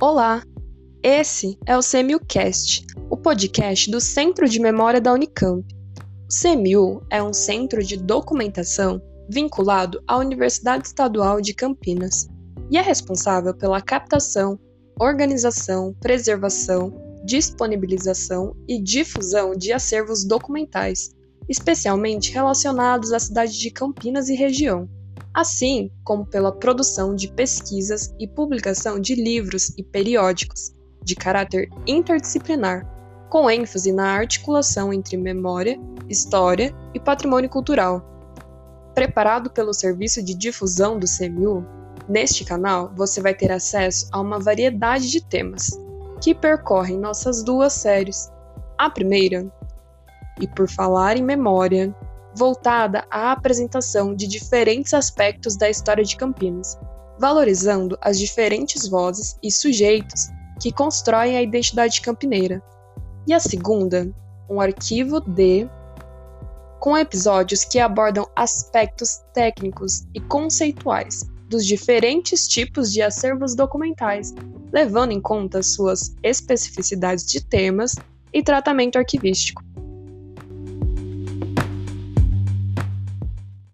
Olá! Esse é o CMUcast, o podcast do Centro de Memória da Unicamp. O CMU é um centro de documentação vinculado à Universidade Estadual de Campinas e é responsável pela captação, organização, preservação, disponibilização e difusão de acervos documentais, especialmente relacionados à cidade de Campinas e região assim como pela produção de pesquisas e publicação de livros e periódicos de caráter interdisciplinar, com ênfase na articulação entre memória, história e patrimônio cultural. Preparado pelo Serviço de Difusão do CMU, neste canal você vai ter acesso a uma variedade de temas que percorrem nossas duas séries. A primeira, e por falar em memória, voltada à apresentação de diferentes aspectos da história de Campinas, valorizando as diferentes vozes e sujeitos que constroem a identidade campineira. E a segunda, um arquivo de com episódios que abordam aspectos técnicos e conceituais dos diferentes tipos de acervos documentais, levando em conta suas especificidades de temas e tratamento arquivístico.